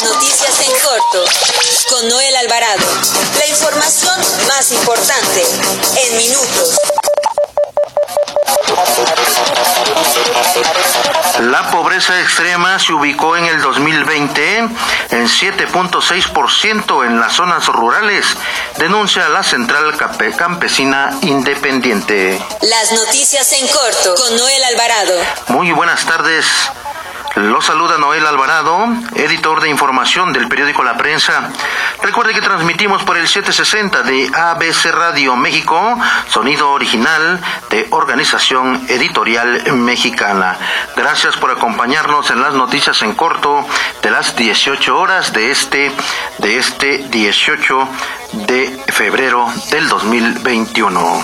Las noticias en corto con Noel Alvarado. La información más importante en minutos. La pobreza extrema se ubicó en el 2020 en 7.6% en las zonas rurales, denuncia la Central Campesina Independiente. Las noticias en corto con Noel Alvarado. Muy buenas tardes. Lo saluda Noel Alvarado, editor de información del periódico La Prensa. Recuerde que transmitimos por el 760 de ABC Radio México, sonido original de Organización Editorial Mexicana. Gracias por acompañarnos en las noticias en corto de las 18 horas de este de este 18 de febrero del 2021.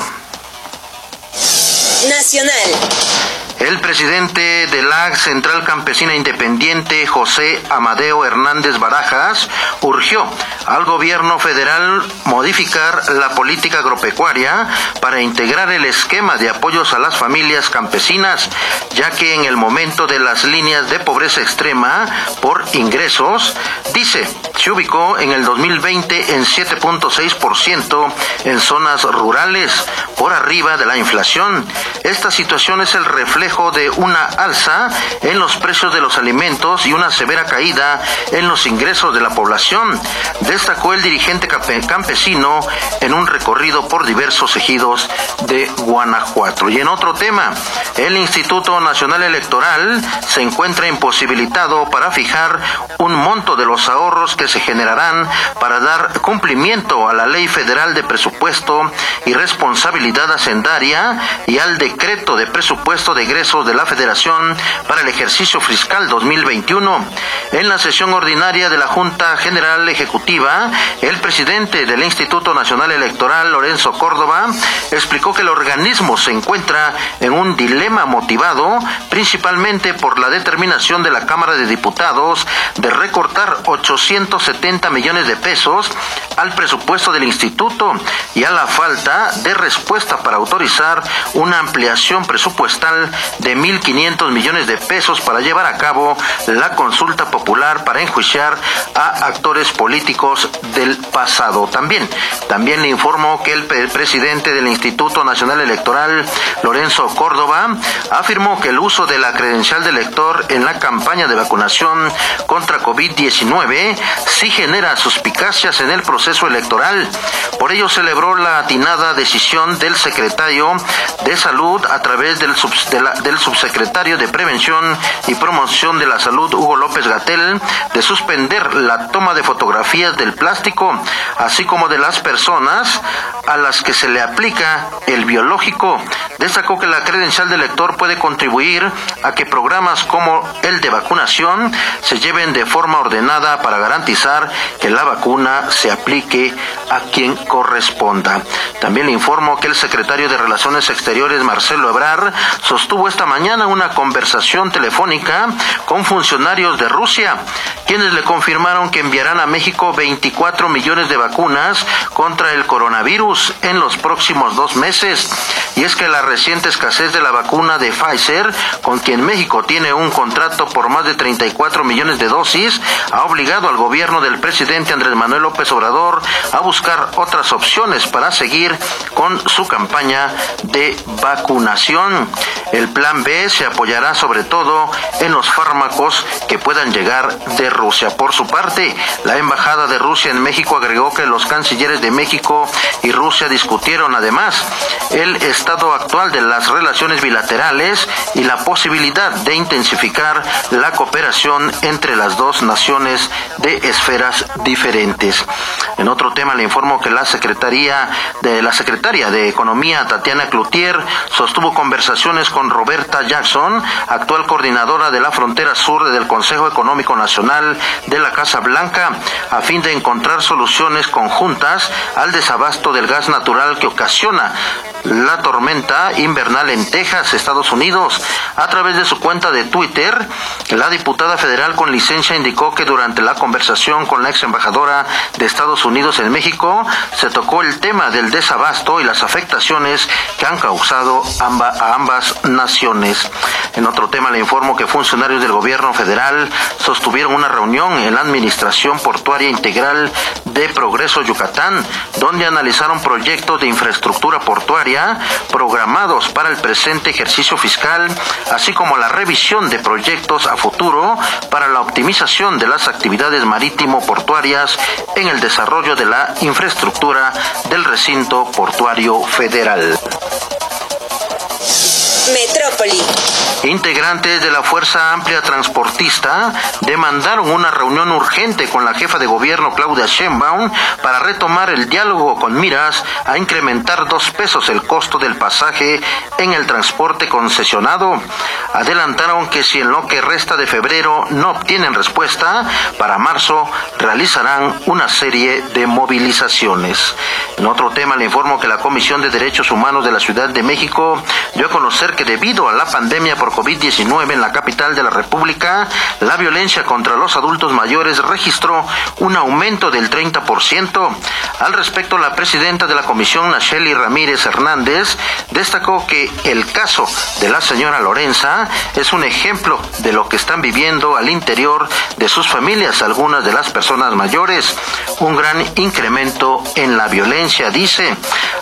Nacional. El presidente de la Central Campesina Independiente, José Amadeo Hernández Barajas, urgió al gobierno federal modificar la política agropecuaria para integrar el esquema de apoyos a las familias campesinas, ya que en el momento de las líneas de pobreza extrema por ingresos, dice, se ubicó en el 2020 en 7.6% en zonas rurales, por arriba de la inflación. Esta situación es el reflejo de una alza en los precios de los alimentos y una severa caída en los ingresos de la población, destacó el dirigente campesino en un recorrido por diversos ejidos de Guanajuato. Y en otro tema, el Instituto Nacional Electoral se encuentra imposibilitado para fijar un monto de los ahorros que se generarán para dar cumplimiento a la Ley Federal de Presupuesto y Responsabilidad Hacendaria y al decreto de presupuesto de de la Federación para el ejercicio fiscal 2021. En la sesión ordinaria de la Junta General Ejecutiva, el presidente del Instituto Nacional Electoral, Lorenzo Córdoba, explicó que el organismo se encuentra en un dilema motivado principalmente por la determinación de la Cámara de Diputados de recortar 870 millones de pesos al presupuesto del instituto y a la falta de respuesta para autorizar una ampliación presupuestal de 1.500 millones de pesos para llevar a cabo la consulta popular para enjuiciar a actores políticos del pasado. También, también le informo que el presidente del Instituto Nacional Electoral, Lorenzo Córdoba, afirmó que el uso de la credencial de elector en la campaña de vacunación contra COVID-19 sí genera suspicacias en el proceso electoral. Por ello celebró la atinada decisión del secretario de Salud a través del, del subsecretario de Prevención y Promoción de la Salud, Hugo López Gatel, de suspender la toma de fotografías del plástico, así como de las personas a las que se le aplica el biológico. Destacó que la credencial del lector puede contribuir a que programas como el de vacunación se lleven de forma ordenada para garantizar que la vacuna se aplique a quien corresponda. También le informo que el secretario de Relaciones Exteriores, Marcelo Ebrar, sostuvo esta mañana una conversación telefónica con funcionarios de Rusia, quienes le confirmaron que enviarán a México 24 millones de vacunas contra el coronavirus en los próximos dos meses. Y es que la reciente escasez de la vacuna de Pfizer, con quien México tiene un contrato por más de 34 millones de dosis, ha obligado al gobierno del presidente Andrés Manuel López Obrador a buscar otras opciones para seguir con su campaña de vacunación. El plan B se apoyará sobre todo en los fármacos que puedan llegar de Rusia. Por su parte, la Embajada de Rusia en México agregó que los cancilleres de México y Rusia discutieron además el estado actual de las relaciones bilaterales y la posibilidad de intensificar la cooperación entre las dos naciones de esferas diferentes. En otro tema le informo que la Secretaría de la Secretaria de Economía Tatiana Cloutier sostuvo conversaciones con Roberta Jackson, actual coordinadora de la frontera sur del Consejo Económico Nacional de la Casa Blanca, a fin de encontrar soluciones conjuntas al desabasto del gas natural que ocasiona la tormenta invernal en Texas, Estados Unidos. A través de su cuenta de Twitter, la diputada federal con licencia indicó que durante la conversación con la ex embajadora de Estados Unidos en México, se tocó el tema del desabasto y las afectaciones que han causado a ambas naciones. En otro tema le informo que funcionarios del gobierno federal sostuvieron una reunión en la Administración Portuaria Integral de Progreso Yucatán, donde analizaron proyectos de infraestructura portuaria programados para el presente ejercicio fiscal, así como la revisión de proyectos a futuro para la optimización de las actividades marítimo-portuarias en el desarrollo de la infraestructura del recinto portuario federal. Metrópoli. Integrantes de la Fuerza Amplia Transportista demandaron una reunión urgente con la jefa de gobierno Claudia Sheinbaum para retomar el diálogo con miras a incrementar dos pesos el costo del pasaje en el transporte concesionado. Adelantaron que si en lo que resta de febrero no obtienen respuesta, para marzo realizarán una serie de movilizaciones. En otro tema le informo que la Comisión de Derechos Humanos de la Ciudad de México dio a conocer que debido a la pandemia por COVID-19 en la capital de la República, la violencia contra los adultos mayores registró un aumento del 30%. Al respecto, la presidenta de la comisión, Nacheli Ramírez Hernández, destacó que el caso de la señora Lorenza es un ejemplo de lo que están viviendo al interior de sus familias algunas de las personas mayores. Un gran incremento en la violencia, dice.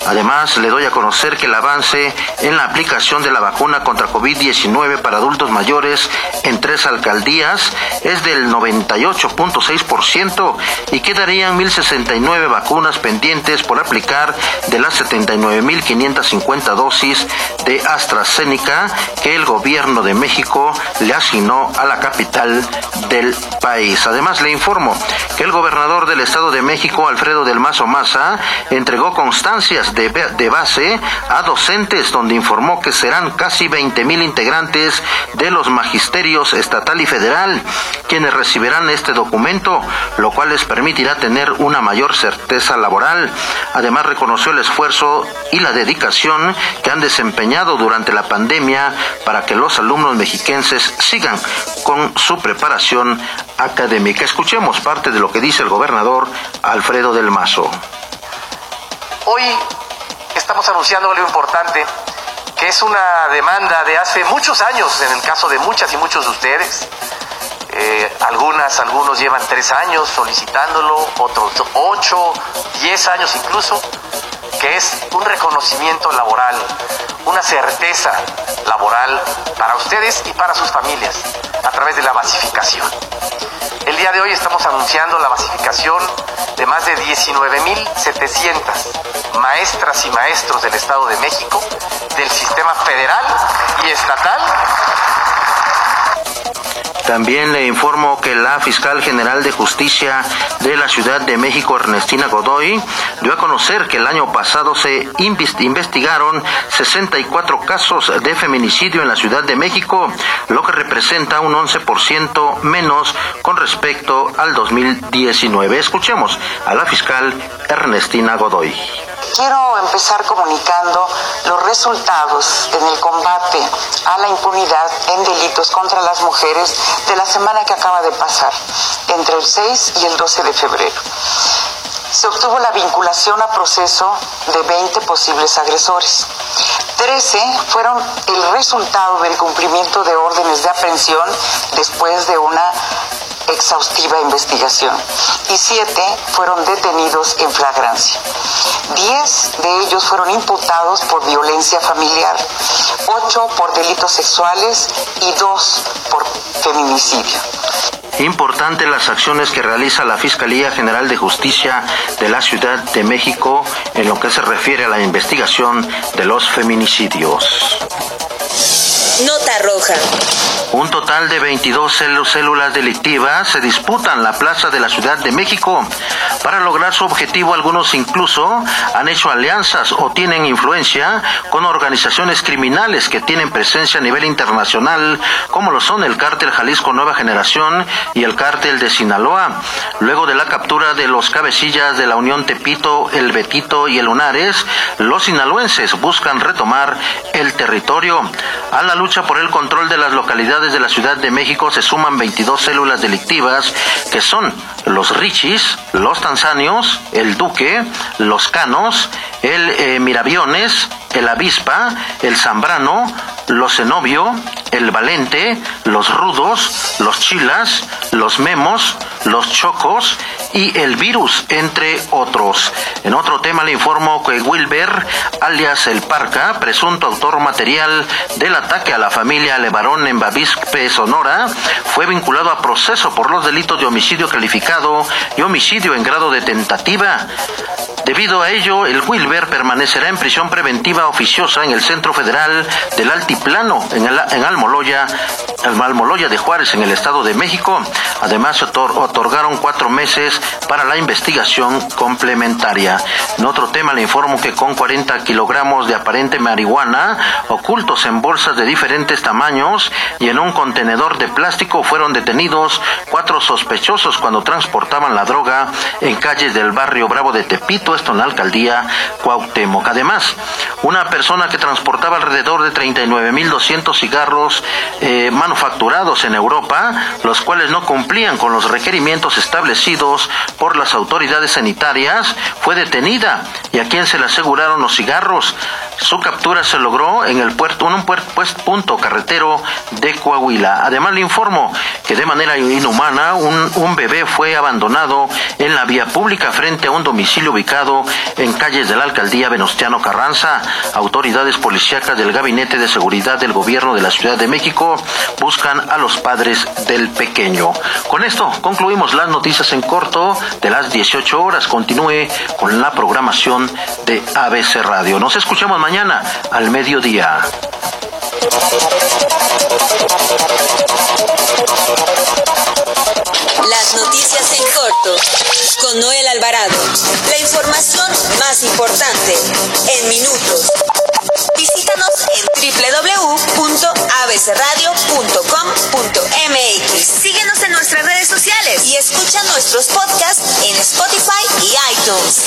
Además, le doy a conocer que el avance en la aplicación de la vacuna contra COVID-19 para adultos mayores en tres alcaldías es del 98.6% y quedarían 1.069 vacunas pendientes por aplicar de las 79.550 dosis de AstraZeneca que el gobierno de México le asignó a la capital del país. Además, le informo que el gobernador del Estado de México, Alfredo del Mazo Maza, entregó constancias de, de base a docentes donde informó que serán casi 20 mil integrantes de los magisterios estatal y federal quienes recibirán este documento, lo cual les permitirá tener una mayor certeza laboral. Además, reconoció el esfuerzo y la dedicación que han desempeñado durante la pandemia para que los alumnos mexiquenses sigan con su preparación académica. Escuchemos parte de lo que dice el gobernador Alfredo del Mazo. Hoy estamos anunciando algo importante que es una demanda de hace muchos años, en el caso de muchas y muchos de ustedes. Eh, algunas, algunos llevan tres años solicitándolo, otros ocho, diez años incluso, que es un reconocimiento laboral, una certeza laboral para ustedes y para sus familias a través de la basificación. El día de hoy estamos anunciando la basificación de más de 19.700 maestras y maestros del Estado de México, del sistema federal y estatal también le informo que la fiscal general de justicia de la Ciudad de México, Ernestina Godoy, dio a conocer que el año pasado se investigaron 64 casos de feminicidio en la Ciudad de México, lo que representa un 11% menos con respecto al 2019. Escuchemos a la fiscal Ernestina Godoy. Quiero empezar comunicando los resultados en el combate a la impunidad en delitos contra las mujeres de la semana que acaba de pasar, entre el 6 y el 12 de febrero. Se obtuvo la vinculación a proceso de 20 posibles agresores. 13 fueron el resultado del cumplimiento de órdenes de aprehensión después de una exhaustiva investigación y siete fueron detenidos en flagrancia. Diez de ellos fueron imputados por violencia familiar, ocho por delitos sexuales y dos por feminicidio. Importante las acciones que realiza la Fiscalía General de Justicia de la Ciudad de México en lo que se refiere a la investigación de los feminicidios. Nota roja. Un total de 22 células delictivas se disputan la plaza de la Ciudad de México. Para lograr su objetivo, algunos incluso han hecho alianzas o tienen influencia con organizaciones criminales que tienen presencia a nivel internacional, como lo son el cártel Jalisco Nueva Generación y el cártel de Sinaloa. Luego de la captura de los cabecillas de la Unión Tepito, el Betito y el Lunares, los sinaloenses buscan retomar el territorio. A la lucha por el control de las localidades de la Ciudad de México se suman 22 células delictivas que son los Richis, los El Duque, Los Canos, el eh, Miraviones, el Avispa, el Zambrano, los Zenobio, el Valente, los Rudos, los Chilas, los Memos, los Chocos y el Virus, entre otros. En otro tema le informo que Wilber, alias El Parca, presunto autor material del ataque a la familia Levarón en Bavispe, Sonora, fue vinculado a proceso por los delitos de homicidio calificado y homicidio en grado de tentativa. Debido a ello, el Wilber permanecerá en prisión preventiva oficiosa en el Centro Federal del Altiplano, en, Almoloya, Almoloya de Juárez, en el Estado de México. Además, otorgaron cuatro meses para la investigación complementaria. En otro tema, le informo que con 40 kilogramos de aparente marihuana ocultos en bolsas de diferentes tamaños y en un contenedor de plástico fueron detenidos cuatro sospechosos cuando transportaban la droga en calles del barrio Bravo de Tepito en la alcaldía Cuauhtémoc. Además, una persona que transportaba alrededor de 39.200 cigarros eh, manufacturados en Europa, los cuales no cumplían con los requerimientos establecidos por las autoridades sanitarias, fue detenida y a quien se le aseguraron los cigarros. Su captura se logró en el puerto, en un puerto, punto carretero de Coahuila. Además le informo que de manera inhumana un, un bebé fue abandonado en la vía pública frente a un domicilio ubicado en calles de la alcaldía Venustiano Carranza. Autoridades policíacas del Gabinete de Seguridad del Gobierno de la Ciudad de México buscan a los padres del pequeño. Con esto concluimos las noticias en corto de las 18 horas. Continúe con la programación de ABC Radio. Nos escuchamos mañana al mediodía. Las noticias en corto con Noel Alvarado. La información más importante en minutos. Visítanos en www.abcradio.com.mx. Síguenos en nuestras redes sociales y escucha nuestros podcasts en Spotify y iTunes.